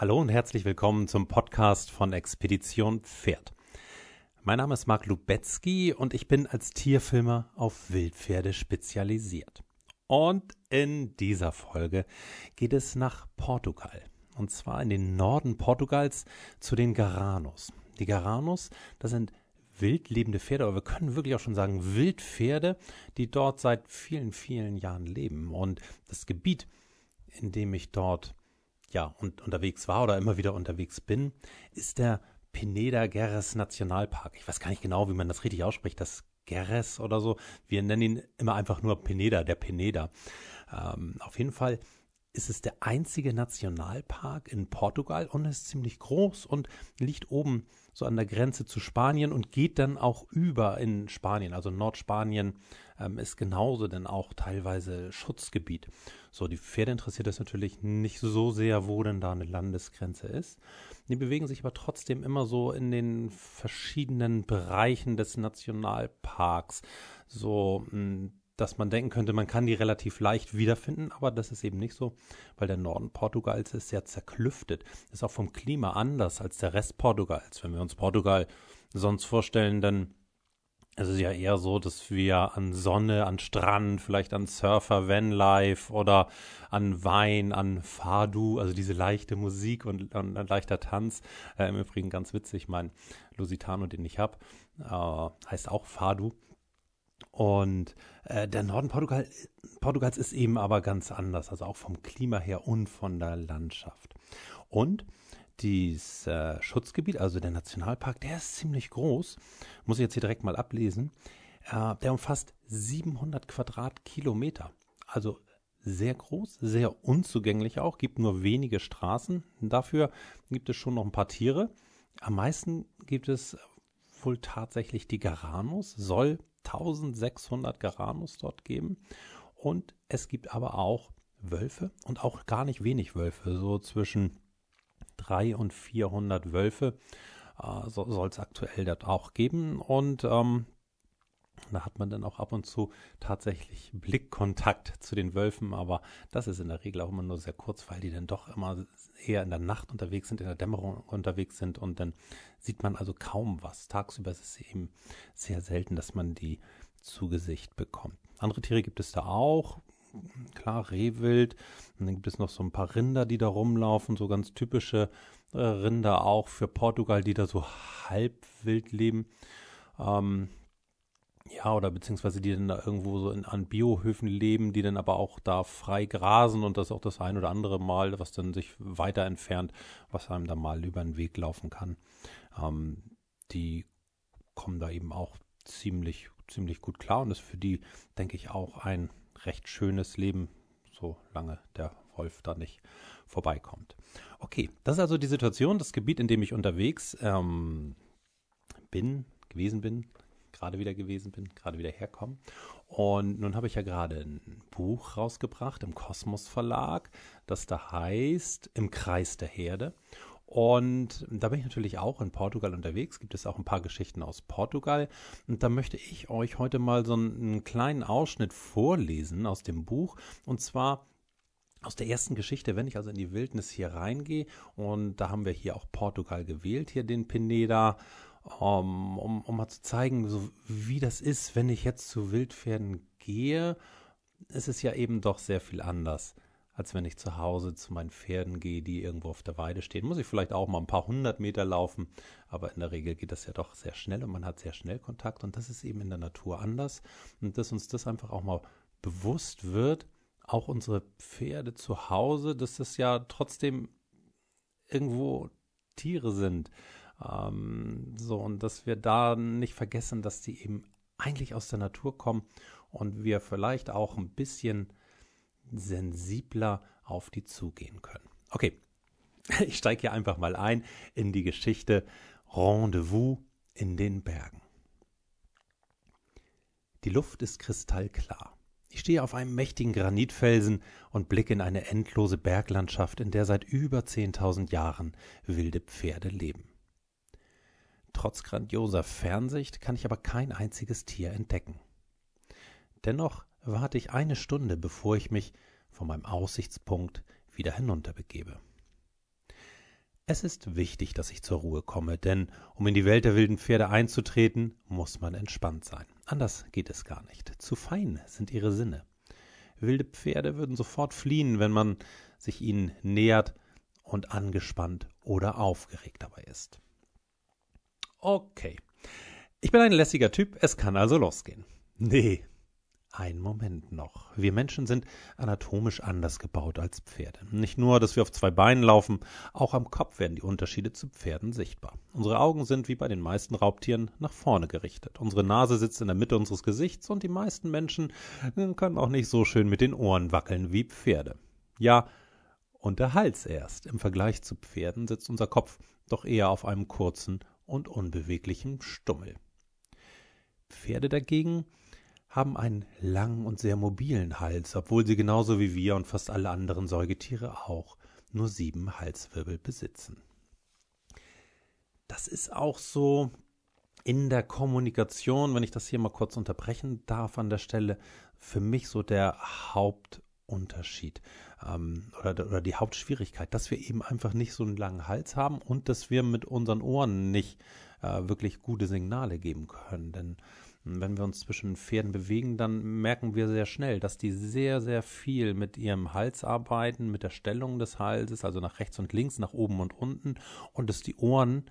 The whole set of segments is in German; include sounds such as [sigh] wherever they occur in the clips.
Hallo und herzlich willkommen zum Podcast von Expedition Pferd. Mein Name ist Marc Lubetzky und ich bin als Tierfilmer auf Wildpferde spezialisiert. Und in dieser Folge geht es nach Portugal. Und zwar in den Norden Portugals zu den Garanos. Die Garanos, das sind wildlebende Pferde, aber wir können wirklich auch schon sagen Wildpferde, die dort seit vielen, vielen Jahren leben. Und das Gebiet, in dem ich dort ja und unterwegs war oder immer wieder unterwegs bin, ist der Pineda Gerres Nationalpark. Ich weiß gar nicht genau, wie man das richtig ausspricht, das Gerres oder so. Wir nennen ihn immer einfach nur Pineda, der Pineda. Ähm, auf jeden Fall ist es der einzige Nationalpark in Portugal und ist ziemlich groß und liegt oben so an der Grenze zu Spanien und geht dann auch über in Spanien. Also Nordspanien ähm, ist genauso denn auch teilweise Schutzgebiet. So, die Pferde interessiert es natürlich nicht so sehr, wo denn da eine Landesgrenze ist. Die bewegen sich aber trotzdem immer so in den verschiedenen Bereichen des Nationalparks. So, hm, dass man denken könnte, man kann die relativ leicht wiederfinden, aber das ist eben nicht so, weil der Norden Portugals ist sehr zerklüftet. Ist auch vom Klima anders als der Rest Portugals. Wenn wir uns Portugal sonst vorstellen, dann ist es ja eher so, dass wir an Sonne, an Strand, vielleicht an Surfer, Vanlife oder an Wein, an Fadu, also diese leichte Musik und, und ein leichter Tanz. Äh, Im Übrigen ganz witzig, mein Lusitano, den ich habe, äh, heißt auch Fadu. Und äh, der Norden Portugal, Portugals ist eben aber ganz anders, also auch vom Klima her und von der Landschaft. Und dieses äh, Schutzgebiet, also der Nationalpark, der ist ziemlich groß, muss ich jetzt hier direkt mal ablesen. Äh, der umfasst 700 Quadratkilometer, also sehr groß, sehr unzugänglich auch, gibt nur wenige Straßen. Dafür gibt es schon noch ein paar Tiere. Am meisten gibt es wohl tatsächlich die Garanos, soll 1600 Garanos dort geben. Und es gibt aber auch Wölfe und auch gar nicht wenig Wölfe, so zwischen 300 und 400 Wölfe äh, so, soll es aktuell dort auch geben. Und ähm, da hat man dann auch ab und zu tatsächlich Blickkontakt zu den Wölfen, aber das ist in der Regel auch immer nur sehr kurz, weil die dann doch immer eher in der Nacht unterwegs sind, in der Dämmerung unterwegs sind und dann sieht man also kaum was. Tagsüber ist es eben sehr selten, dass man die zu Gesicht bekommt. Andere Tiere gibt es da auch. Klar, Rehwild. Und dann gibt es noch so ein paar Rinder, die da rumlaufen, so ganz typische äh, Rinder auch für Portugal, die da so halb wild leben. Ähm, ja, oder beziehungsweise die dann da irgendwo so in, an Biohöfen leben, die dann aber auch da frei grasen und das auch das ein oder andere Mal, was dann sich weiter entfernt, was einem da mal über den Weg laufen kann. Ähm, die kommen da eben auch ziemlich, ziemlich gut klar und ist für die, denke ich, auch ein recht schönes Leben, solange der Wolf da nicht vorbeikommt. Okay, das ist also die Situation, das Gebiet, in dem ich unterwegs ähm, bin, gewesen bin, gerade wieder gewesen bin, gerade wieder herkommen. Und nun habe ich ja gerade ein Buch rausgebracht im Kosmos Verlag, das da heißt Im Kreis der Herde. Und da bin ich natürlich auch in Portugal unterwegs. Gibt es auch ein paar Geschichten aus Portugal. Und da möchte ich euch heute mal so einen kleinen Ausschnitt vorlesen aus dem Buch. Und zwar aus der ersten Geschichte, wenn ich also in die Wildnis hier reingehe. Und da haben wir hier auch Portugal gewählt, hier den Pineda um, um, um mal zu zeigen, so wie das ist, wenn ich jetzt zu Wildpferden gehe. Es ist ja eben doch sehr viel anders, als wenn ich zu Hause zu meinen Pferden gehe, die irgendwo auf der Weide stehen. Muss ich vielleicht auch mal ein paar hundert Meter laufen, aber in der Regel geht das ja doch sehr schnell und man hat sehr schnell Kontakt und das ist eben in der Natur anders und dass uns das einfach auch mal bewusst wird, auch unsere Pferde zu Hause, dass das ja trotzdem irgendwo Tiere sind ähm, so, und dass wir da nicht vergessen, dass die eben eigentlich aus der Natur kommen und wir vielleicht auch ein bisschen sensibler auf die zugehen können. Okay, [laughs] ich steige hier einfach mal ein in die Geschichte Rendezvous in den Bergen. Die Luft ist kristallklar. Ich stehe auf einem mächtigen Granitfelsen und blicke in eine endlose Berglandschaft, in der seit über 10.000 Jahren wilde Pferde leben. Trotz grandioser Fernsicht kann ich aber kein einziges Tier entdecken. Dennoch warte ich eine Stunde, bevor ich mich von meinem Aussichtspunkt wieder hinunterbegebe. Es ist wichtig, dass ich zur Ruhe komme, denn um in die Welt der wilden Pferde einzutreten, muss man entspannt sein. Anders geht es gar nicht. Zu fein sind ihre Sinne. Wilde Pferde würden sofort fliehen, wenn man sich ihnen nähert und angespannt oder aufgeregt dabei ist. Okay. Ich bin ein lässiger Typ, es kann also losgehen. Nee, ein Moment noch. Wir Menschen sind anatomisch anders gebaut als Pferde. Nicht nur, dass wir auf zwei Beinen laufen, auch am Kopf werden die Unterschiede zu Pferden sichtbar. Unsere Augen sind wie bei den meisten Raubtieren nach vorne gerichtet. Unsere Nase sitzt in der Mitte unseres Gesichts und die meisten Menschen können auch nicht so schön mit den Ohren wackeln wie Pferde. Ja, und der Hals erst. Im Vergleich zu Pferden sitzt unser Kopf doch eher auf einem kurzen und unbeweglichen Stummel. Pferde dagegen haben einen langen und sehr mobilen Hals, obwohl sie genauso wie wir und fast alle anderen Säugetiere auch nur sieben Halswirbel besitzen. Das ist auch so in der Kommunikation, wenn ich das hier mal kurz unterbrechen darf an der Stelle, für mich so der Hauptunterschied ähm, oder, oder die Hauptschwierigkeit, dass wir eben einfach nicht so einen langen Hals haben und dass wir mit unseren Ohren nicht äh, wirklich gute Signale geben können. Denn wenn wir uns zwischen Pferden bewegen, dann merken wir sehr schnell, dass die sehr, sehr viel mit ihrem Hals arbeiten, mit der Stellung des Halses, also nach rechts und links, nach oben und unten, und dass die Ohren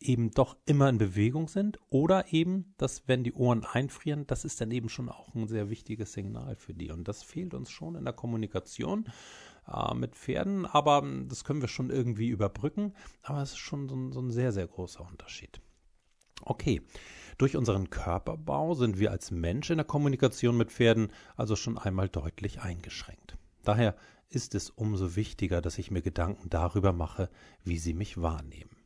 eben doch immer in Bewegung sind oder eben, dass wenn die Ohren einfrieren, das ist dann eben schon auch ein sehr wichtiges Signal für die. Und das fehlt uns schon in der Kommunikation äh, mit Pferden, aber das können wir schon irgendwie überbrücken. Aber es ist schon so ein, so ein sehr, sehr großer Unterschied. Okay, durch unseren Körperbau sind wir als Mensch in der Kommunikation mit Pferden also schon einmal deutlich eingeschränkt. Daher ist es umso wichtiger, dass ich mir Gedanken darüber mache, wie sie mich wahrnehmen.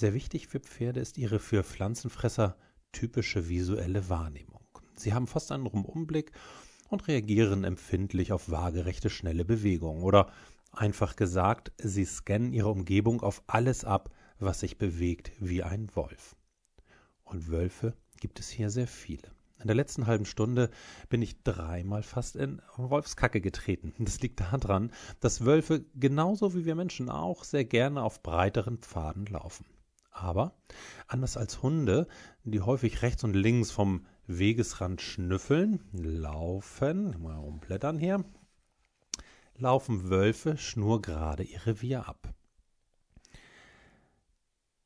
Sehr wichtig für Pferde ist ihre für Pflanzenfresser typische visuelle Wahrnehmung. Sie haben fast einen Rumumblick und reagieren empfindlich auf waagerechte, schnelle Bewegungen. Oder einfach gesagt, sie scannen ihre Umgebung auf alles ab, was sich bewegt wie ein Wolf. Und Wölfe gibt es hier sehr viele. In der letzten halben Stunde bin ich dreimal fast in Wolfskacke getreten. Das liegt daran, dass Wölfe genauso wie wir Menschen auch sehr gerne auf breiteren Pfaden laufen. Aber anders als Hunde, die häufig rechts und links vom Wegesrand schnüffeln, laufen, mal umblättern hier, laufen Wölfe schnurgerade ihr Revier ab.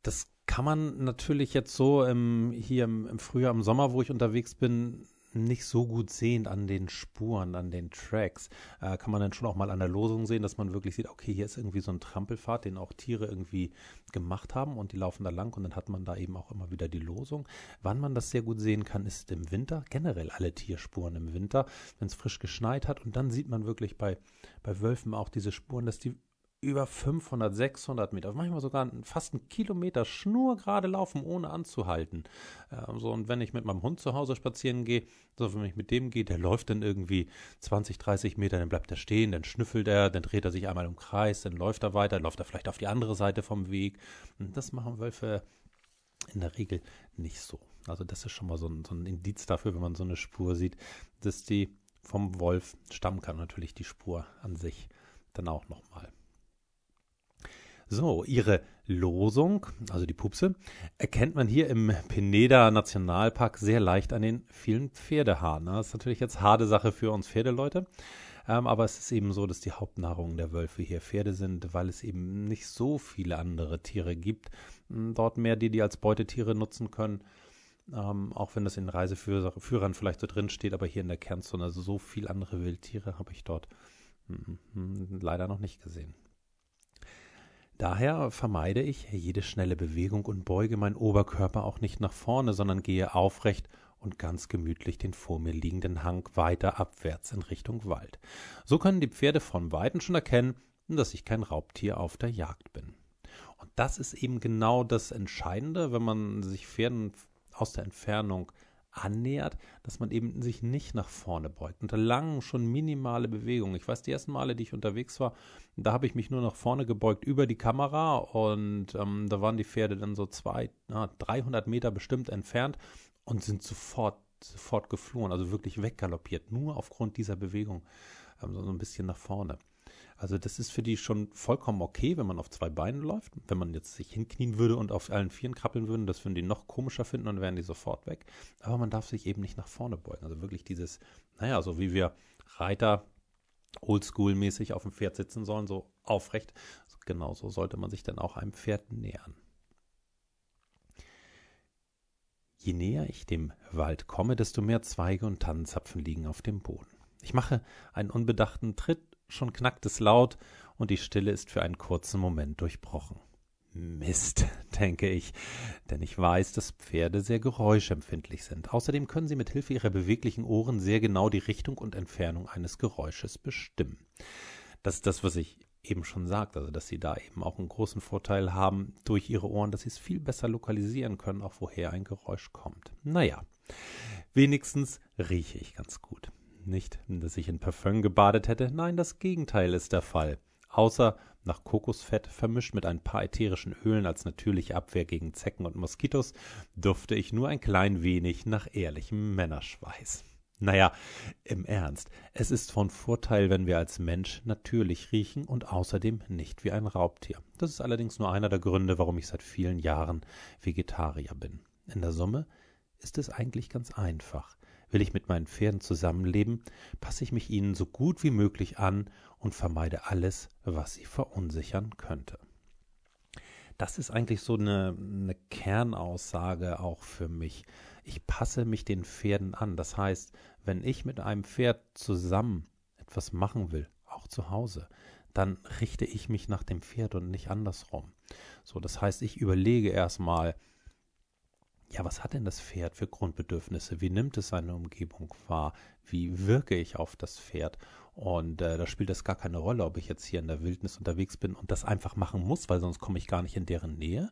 Das kann man natürlich jetzt so ähm, hier im, im Frühjahr, im Sommer, wo ich unterwegs bin, nicht so gut sehen an den Spuren, an den Tracks. Äh, kann man dann schon auch mal an der Losung sehen, dass man wirklich sieht, okay, hier ist irgendwie so ein Trampelpfad, den auch Tiere irgendwie gemacht haben und die laufen da lang und dann hat man da eben auch immer wieder die Losung. Wann man das sehr gut sehen kann, ist im Winter, generell alle Tierspuren im Winter, wenn es frisch geschneit hat und dann sieht man wirklich bei, bei Wölfen auch diese Spuren, dass die über 500, 600 Meter, manchmal sogar fast einen Kilometer schnurgerade laufen, ohne anzuhalten. Ähm, so, und wenn ich mit meinem Hund zu Hause spazieren gehe, so wenn ich mit dem gehe, der läuft dann irgendwie 20, 30 Meter, dann bleibt er stehen, dann schnüffelt er, dann dreht er sich einmal im Kreis, dann läuft er weiter, dann läuft er vielleicht auf die andere Seite vom Weg. Und das machen Wölfe in der Regel nicht so. Also das ist schon mal so ein, so ein Indiz dafür, wenn man so eine Spur sieht, dass die vom Wolf stammen kann. Natürlich die Spur an sich dann auch nochmal. So, ihre Losung, also die Pupse, erkennt man hier im Pineda Nationalpark sehr leicht an den vielen Pferdehaaren. Das ist natürlich jetzt harte Sache für uns Pferdeleute. Ähm, aber es ist eben so, dass die Hauptnahrung der Wölfe hier Pferde sind, weil es eben nicht so viele andere Tiere gibt. Hm, dort mehr die, die als Beutetiere nutzen können. Ähm, auch wenn das in Reiseführern vielleicht so drin steht, aber hier in der Kernzone, also so viele andere Wildtiere habe ich dort hm, hm, leider noch nicht gesehen. Daher vermeide ich jede schnelle Bewegung und beuge meinen Oberkörper auch nicht nach vorne, sondern gehe aufrecht und ganz gemütlich den vor mir liegenden Hang weiter abwärts in Richtung Wald. So können die Pferde von weitem schon erkennen, dass ich kein Raubtier auf der Jagd bin. Und das ist eben genau das Entscheidende, wenn man sich Pferden aus der Entfernung annähert, dass man eben sich nicht nach vorne beugt. Unter langen schon minimale Bewegungen. Ich weiß, die ersten Male, die ich unterwegs war, da habe ich mich nur nach vorne gebeugt über die Kamera und ähm, da waren die Pferde dann so zwei, na, 300 Meter bestimmt entfernt und sind sofort, sofort geflohen, also wirklich weggaloppiert, nur aufgrund dieser Bewegung, ähm, so ein bisschen nach vorne. Also das ist für die schon vollkommen okay, wenn man auf zwei Beinen läuft. Wenn man jetzt sich hinknien würde und auf allen Vieren krabbeln würde, das würden die noch komischer finden und wären die sofort weg. Aber man darf sich eben nicht nach vorne beugen. Also wirklich dieses, naja, so wie wir Reiter oldschool-mäßig auf dem Pferd sitzen sollen, so aufrecht. Genauso sollte man sich dann auch einem Pferd nähern. Je näher ich dem Wald komme, desto mehr Zweige und Tannenzapfen liegen auf dem Boden. Ich mache einen unbedachten Tritt, schon knackt es laut und die Stille ist für einen kurzen Moment durchbrochen. Mist, [laughs] denke ich, denn ich weiß, dass Pferde sehr geräuschempfindlich sind. Außerdem können sie mit Hilfe ihrer beweglichen Ohren sehr genau die Richtung und Entfernung eines Geräusches bestimmen. Das ist das, was ich eben schon sagte, also dass sie da eben auch einen großen Vorteil haben durch ihre Ohren, dass sie es viel besser lokalisieren können, auch woher ein Geräusch kommt. Naja, wenigstens rieche ich ganz gut. Nicht, dass ich in Parfüm gebadet hätte, nein, das Gegenteil ist der Fall. Außer nach Kokosfett vermischt mit ein paar ätherischen Ölen als natürliche Abwehr gegen Zecken und Moskitos, dufte ich nur ein klein wenig nach ehrlichem Männerschweiß. Naja, im Ernst, es ist von Vorteil, wenn wir als Mensch natürlich riechen und außerdem nicht wie ein Raubtier. Das ist allerdings nur einer der Gründe, warum ich seit vielen Jahren Vegetarier bin. In der Summe ist es eigentlich ganz einfach. Will ich mit meinen Pferden zusammenleben, passe ich mich ihnen so gut wie möglich an und vermeide alles, was sie verunsichern könnte. Das ist eigentlich so eine, eine Kernaussage auch für mich. Ich passe mich den Pferden an. Das heißt, wenn ich mit einem Pferd zusammen etwas machen will, auch zu Hause, dann richte ich mich nach dem Pferd und nicht andersrum. So, das heißt, ich überlege erstmal, ja, was hat denn das Pferd für Grundbedürfnisse? Wie nimmt es seine Umgebung wahr? Wie wirke ich auf das Pferd? Und äh, da spielt das gar keine Rolle, ob ich jetzt hier in der Wildnis unterwegs bin und das einfach machen muss, weil sonst komme ich gar nicht in deren Nähe.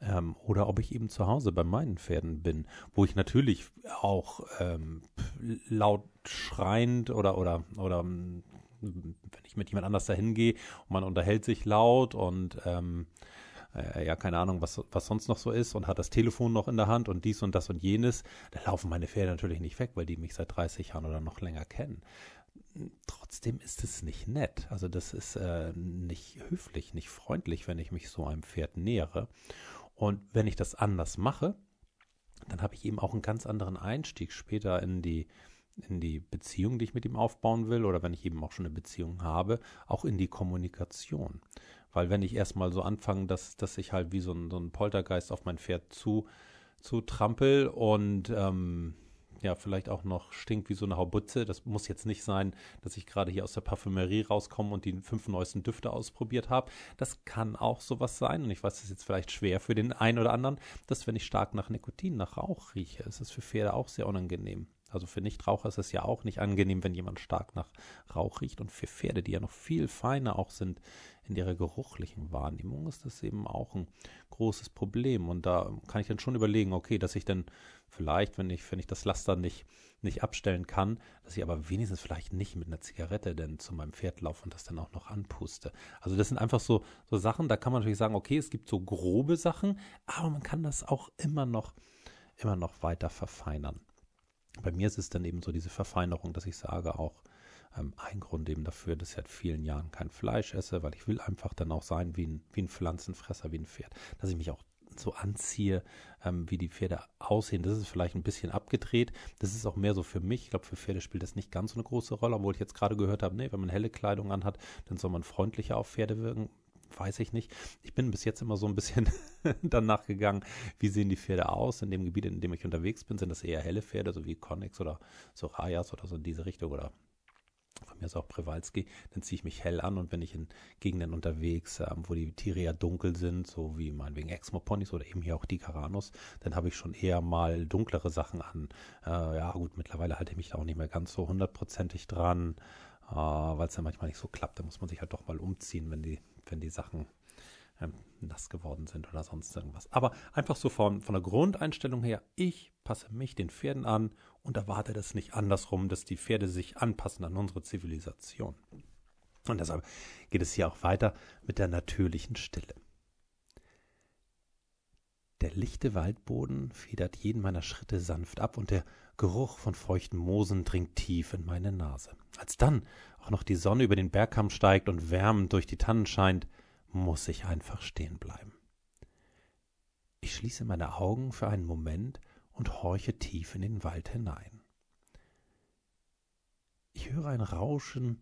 Ähm, oder ob ich eben zu Hause bei meinen Pferden bin, wo ich natürlich auch ähm, laut schreiend oder oder oder wenn ich mit jemand anders dahin gehe und man unterhält sich laut und ähm, äh, ja, keine Ahnung, was, was sonst noch so ist und hat das Telefon noch in der Hand und dies und das und jenes, da laufen meine Pferde natürlich nicht weg, weil die mich seit 30 Jahren oder noch länger kennen. Trotzdem ist es nicht nett. Also das ist äh, nicht höflich, nicht freundlich, wenn ich mich so einem Pferd nähere. Und wenn ich das anders mache, dann habe ich eben auch einen ganz anderen Einstieg später in die, in die Beziehung, die ich mit ihm aufbauen will, oder wenn ich eben auch schon eine Beziehung habe, auch in die Kommunikation. Weil wenn ich erstmal so anfange, dass, dass ich halt wie so ein, so ein Poltergeist auf mein Pferd zu, zu trampel und ähm, ja, vielleicht auch noch stinkt wie so eine Haubutze. Das muss jetzt nicht sein, dass ich gerade hier aus der Parfümerie rauskomme und die fünf neuesten Düfte ausprobiert habe. Das kann auch sowas sein. Und ich weiß, das ist jetzt vielleicht schwer für den einen oder anderen, dass wenn ich stark nach Nikotin, nach Rauch rieche, ist es für Pferde auch sehr unangenehm. Also für Nichtraucher ist es ja auch nicht angenehm, wenn jemand stark nach Rauch riecht. Und für Pferde, die ja noch viel feiner auch sind in ihrer geruchlichen Wahrnehmung, ist das eben auch ein großes Problem. Und da kann ich dann schon überlegen, okay, dass ich dann vielleicht, wenn ich, wenn ich das Laster nicht, nicht abstellen kann, dass ich aber wenigstens vielleicht nicht mit einer Zigarette denn zu meinem Pferd laufe und das dann auch noch anpuste. Also das sind einfach so, so Sachen, da kann man natürlich sagen, okay, es gibt so grobe Sachen, aber man kann das auch immer noch, immer noch weiter verfeinern. Bei mir ist es dann eben so diese Verfeinerung, dass ich sage auch, ähm, ein Grund eben dafür, dass ich seit vielen Jahren kein Fleisch esse, weil ich will einfach dann auch sein wie ein, wie ein Pflanzenfresser, wie ein Pferd. Dass ich mich auch so anziehe, ähm, wie die Pferde aussehen. Das ist vielleicht ein bisschen abgedreht. Das ist auch mehr so für mich. Ich glaube, für Pferde spielt das nicht ganz so eine große Rolle, obwohl ich jetzt gerade gehört habe, nee, wenn man helle Kleidung anhat, dann soll man freundlicher auf Pferde wirken. Weiß ich nicht. Ich bin bis jetzt immer so ein bisschen [laughs] danach gegangen, wie sehen die Pferde aus in dem Gebiet, in dem ich unterwegs bin. Sind das eher helle Pferde, so wie Connex oder Sorayas oder so in diese Richtung oder von mir ist auch Przewalski, dann ziehe ich mich hell an und wenn ich in Gegenden unterwegs, ähm, wo die Tiere ja dunkel sind, so wie meinetwegen Exmoponys oder eben hier auch die Caranos, dann habe ich schon eher mal dunklere Sachen an. Äh, ja gut, mittlerweile halte ich mich da auch nicht mehr ganz so hundertprozentig dran, äh, weil es ja manchmal nicht so klappt. Da muss man sich halt doch mal umziehen, wenn die, wenn die Sachen ähm, nass geworden sind oder sonst irgendwas. Aber einfach so von, von der Grundeinstellung her, ich passe mich den Pferden an und erwarte das nicht andersrum, dass die Pferde sich anpassen an unsere Zivilisation. Und deshalb geht es hier auch weiter mit der natürlichen Stille. Der lichte Waldboden federt jeden meiner Schritte sanft ab und der Geruch von feuchten Moosen dringt tief in meine Nase. Als dann auch noch die Sonne über den Bergkamm steigt und wärmend durch die Tannen scheint, muss ich einfach stehen bleiben. Ich schließe meine Augen für einen Moment und horche tief in den Wald hinein. Ich höre ein Rauschen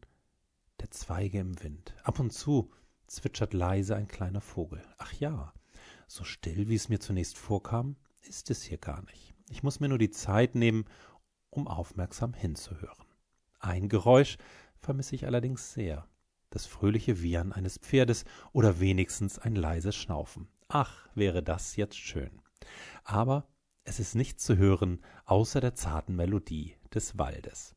der Zweige im Wind. Ab und zu zwitschert leise ein kleiner Vogel. Ach ja, so still, wie es mir zunächst vorkam, ist es hier gar nicht. Ich muss mir nur die Zeit nehmen, um aufmerksam hinzuhören. Ein Geräusch vermisse ich allerdings sehr. Das fröhliche Wiehern eines Pferdes oder wenigstens ein leises Schnaufen. Ach, wäre das jetzt schön. Aber es ist nichts zu hören, außer der zarten Melodie des Waldes.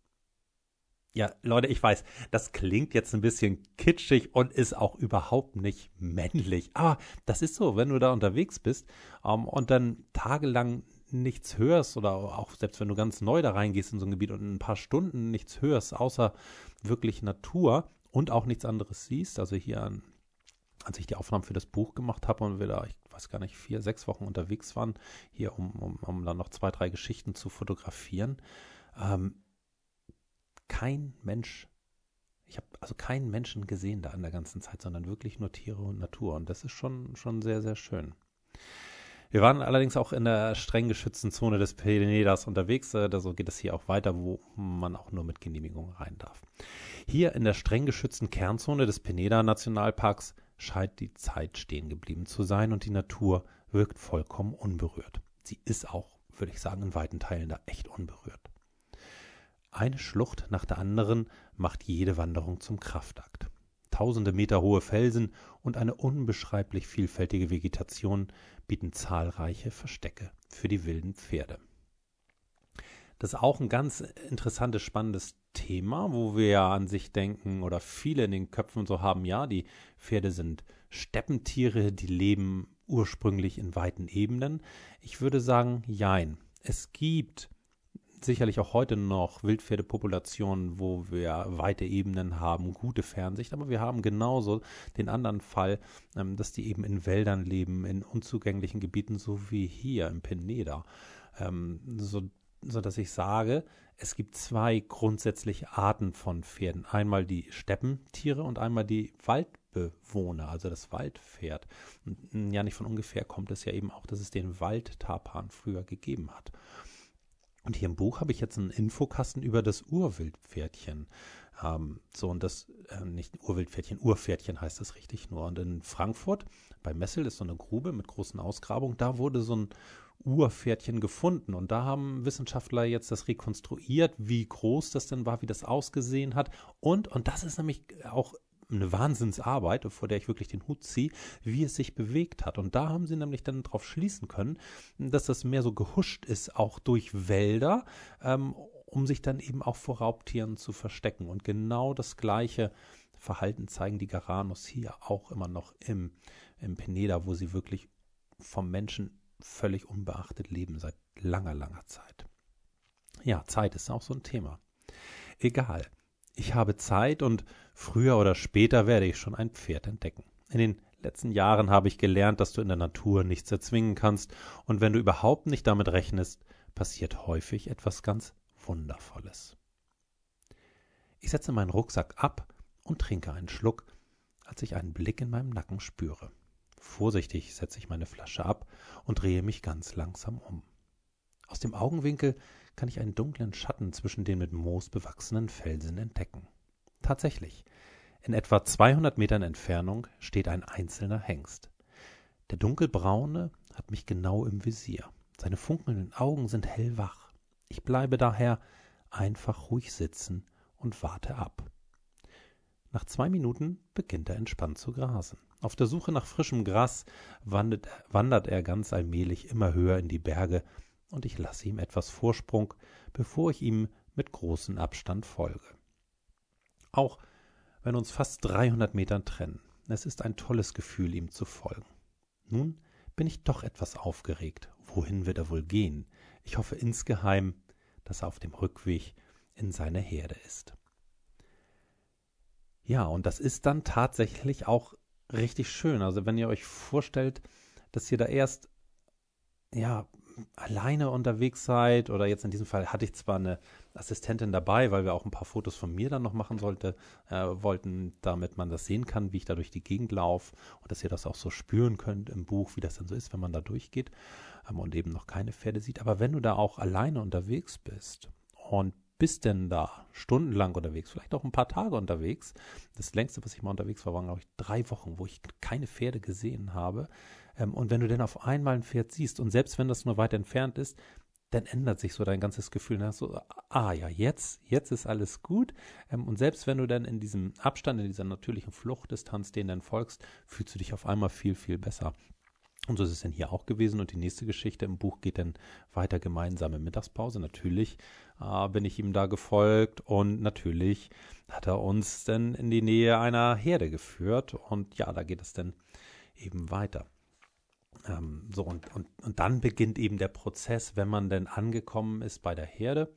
Ja, Leute, ich weiß, das klingt jetzt ein bisschen kitschig und ist auch überhaupt nicht männlich. Aber das ist so, wenn du da unterwegs bist ähm, und dann tagelang nichts hörst oder auch selbst wenn du ganz neu da reingehst in so ein Gebiet und ein paar Stunden nichts hörst, außer wirklich Natur und auch nichts anderes siehst, also hier an, als ich die Aufnahmen für das Buch gemacht habe und wir da, ich weiß gar nicht, vier, sechs Wochen unterwegs waren, hier um, um, um dann noch zwei, drei Geschichten zu fotografieren, ähm, kein Mensch, ich habe also keinen Menschen gesehen da in der ganzen Zeit, sondern wirklich nur Tiere und Natur. Und das ist schon, schon sehr, sehr schön. Wir waren allerdings auch in der streng geschützten Zone des Penedas unterwegs. Äh, so geht es hier auch weiter, wo man auch nur mit Genehmigung rein darf. Hier in der streng geschützten Kernzone des Peneda Nationalparks scheint die Zeit stehen geblieben zu sein und die Natur wirkt vollkommen unberührt. Sie ist auch, würde ich sagen, in weiten Teilen da echt unberührt. Eine Schlucht nach der anderen macht jede Wanderung zum Kraftakt. Tausende Meter hohe Felsen und eine unbeschreiblich vielfältige Vegetation bieten zahlreiche Verstecke für die wilden Pferde. Das ist auch ein ganz interessantes, spannendes Thema, wo wir ja an sich denken oder viele in den Köpfen so haben, ja, die Pferde sind Steppentiere, die leben ursprünglich in weiten Ebenen. Ich würde sagen, jein. Es gibt sicherlich auch heute noch Wildpferdepopulationen, wo wir weite Ebenen haben, gute Fernsicht, aber wir haben genauso den anderen Fall, ähm, dass die eben in Wäldern leben, in unzugänglichen Gebieten, so wie hier im Peneda. Ähm, so, so dass ich sage, es gibt zwei grundsätzliche Arten von Pferden. Einmal die Steppentiere und einmal die Waldbewohner, also das Waldpferd. Und ja, nicht von ungefähr kommt es ja eben auch, dass es den Waldtapan früher gegeben hat. Und hier im Buch habe ich jetzt einen Infokasten über das Urwildpferdchen. Ähm, so, und das, äh, nicht Urwildpferdchen, Urpferdchen heißt das richtig nur. Und in Frankfurt, bei Messel, ist so eine Grube mit großen Ausgrabungen, da wurde so ein Urpferdchen gefunden. Und da haben Wissenschaftler jetzt das rekonstruiert, wie groß das denn war, wie das ausgesehen hat. Und, und das ist nämlich auch eine Wahnsinnsarbeit, vor der ich wirklich den Hut ziehe, wie es sich bewegt hat. Und da haben sie nämlich dann darauf schließen können, dass das mehr so gehuscht ist, auch durch Wälder, ähm, um sich dann eben auch vor Raubtieren zu verstecken. Und genau das gleiche Verhalten zeigen die Garanus hier auch immer noch im, im Peneda, wo sie wirklich vom Menschen völlig unbeachtet leben seit langer, langer Zeit. Ja, Zeit ist auch so ein Thema. Egal ich habe Zeit und früher oder später werde ich schon ein Pferd entdecken. In den letzten Jahren habe ich gelernt, dass du in der Natur nichts erzwingen kannst, und wenn du überhaupt nicht damit rechnest, passiert häufig etwas ganz Wundervolles. Ich setze meinen Rucksack ab und trinke einen Schluck, als ich einen Blick in meinem Nacken spüre. Vorsichtig setze ich meine Flasche ab und drehe mich ganz langsam um. Aus dem Augenwinkel kann ich einen dunklen Schatten zwischen den mit Moos bewachsenen Felsen entdecken. Tatsächlich, in etwa 200 Metern Entfernung steht ein einzelner Hengst. Der dunkelbraune hat mich genau im Visier. Seine funkelnden Augen sind hellwach. Ich bleibe daher einfach ruhig sitzen und warte ab. Nach zwei Minuten beginnt er entspannt zu grasen. Auf der Suche nach frischem Gras wandert, wandert er ganz allmählich immer höher in die Berge und ich lasse ihm etwas Vorsprung, bevor ich ihm mit großem Abstand folge. Auch wenn uns fast 300 Meter trennen, es ist ein tolles Gefühl, ihm zu folgen. Nun bin ich doch etwas aufgeregt. Wohin wird er wohl gehen? Ich hoffe insgeheim, dass er auf dem Rückweg in seine Herde ist. Ja, und das ist dann tatsächlich auch richtig schön. Also wenn ihr euch vorstellt, dass ihr da erst ja, alleine unterwegs seid oder jetzt in diesem Fall hatte ich zwar eine Assistentin dabei, weil wir auch ein paar Fotos von mir dann noch machen sollte, äh, wollten, damit man das sehen kann, wie ich da durch die Gegend laufe und dass ihr das auch so spüren könnt im Buch, wie das dann so ist, wenn man da durchgeht ähm, und eben noch keine Pferde sieht. Aber wenn du da auch alleine unterwegs bist und bist denn da stundenlang unterwegs, vielleicht auch ein paar Tage unterwegs. Das längste, was ich mal unterwegs war, waren, glaube ich, drei Wochen, wo ich keine Pferde gesehen habe. Ähm, und wenn du denn auf einmal ein Pferd siehst und selbst wenn das nur weit entfernt ist, dann ändert sich so dein ganzes Gefühl. Dann hast du, ah ja, jetzt, jetzt ist alles gut. Ähm, und selbst wenn du dann in diesem Abstand, in dieser natürlichen Fluchtdistanz denen dann folgst, fühlst du dich auf einmal viel, viel besser. Und so ist es dann hier auch gewesen. Und die nächste Geschichte im Buch geht dann weiter gemeinsame Mittagspause. Natürlich äh, bin ich ihm da gefolgt und natürlich hat er uns dann in die Nähe einer Herde geführt. Und ja, da geht es dann eben weiter. Ähm, so, und, und, und dann beginnt eben der Prozess, wenn man denn angekommen ist bei der Herde,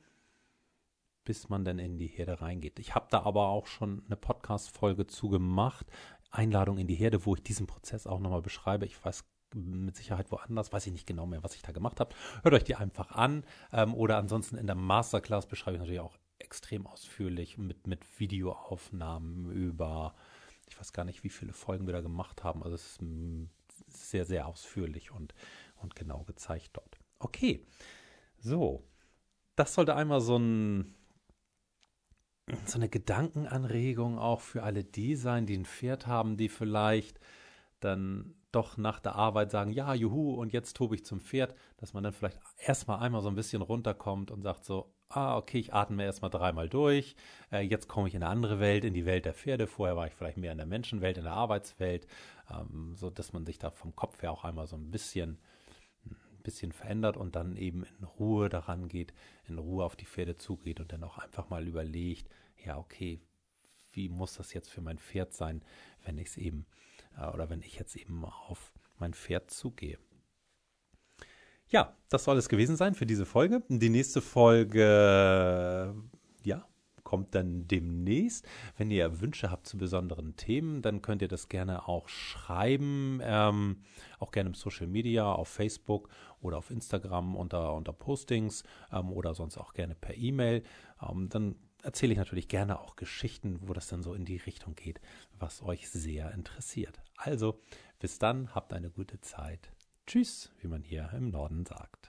bis man dann in die Herde reingeht. Ich habe da aber auch schon eine Podcast-Folge zu gemacht. Einladung in die Herde, wo ich diesen Prozess auch nochmal beschreibe. Ich weiß mit Sicherheit woanders, weiß ich nicht genau mehr, was ich da gemacht habe. Hört euch die einfach an. Ähm, oder ansonsten in der Masterclass beschreibe ich natürlich auch extrem ausführlich mit, mit Videoaufnahmen über, ich weiß gar nicht, wie viele Folgen wir da gemacht haben. Also es ist sehr, sehr ausführlich und, und genau gezeigt dort. Okay, so. Das sollte einmal so ein so eine Gedankenanregung auch für alle die sein, die ein Pferd haben, die vielleicht dann doch nach der Arbeit sagen, ja, juhu, und jetzt tobe ich zum Pferd, dass man dann vielleicht erstmal einmal so ein bisschen runterkommt und sagt so, ah, okay, ich atme erstmal dreimal durch, äh, jetzt komme ich in eine andere Welt, in die Welt der Pferde, vorher war ich vielleicht mehr in der Menschenwelt, in der Arbeitswelt, ähm, so dass man sich da vom Kopf her auch einmal so ein bisschen ein bisschen verändert und dann eben in Ruhe daran geht, in Ruhe auf die Pferde zugeht und dann auch einfach mal überlegt, ja, okay, wie muss das jetzt für mein Pferd sein, wenn ich es eben äh, oder wenn ich jetzt eben auf mein Pferd zugehe. Ja, das soll es gewesen sein für diese Folge. Die nächste Folge, ja, kommt dann demnächst. Wenn ihr Wünsche habt zu besonderen Themen, dann könnt ihr das gerne auch schreiben, ähm, auch gerne im Social Media, auf Facebook oder auf Instagram unter, unter Postings ähm, oder sonst auch gerne per E-Mail. Ähm, dann erzähle ich natürlich gerne auch Geschichten, wo das dann so in die Richtung geht, was euch sehr interessiert. Also, bis dann, habt eine gute Zeit. Tschüss, wie man hier im Norden sagt.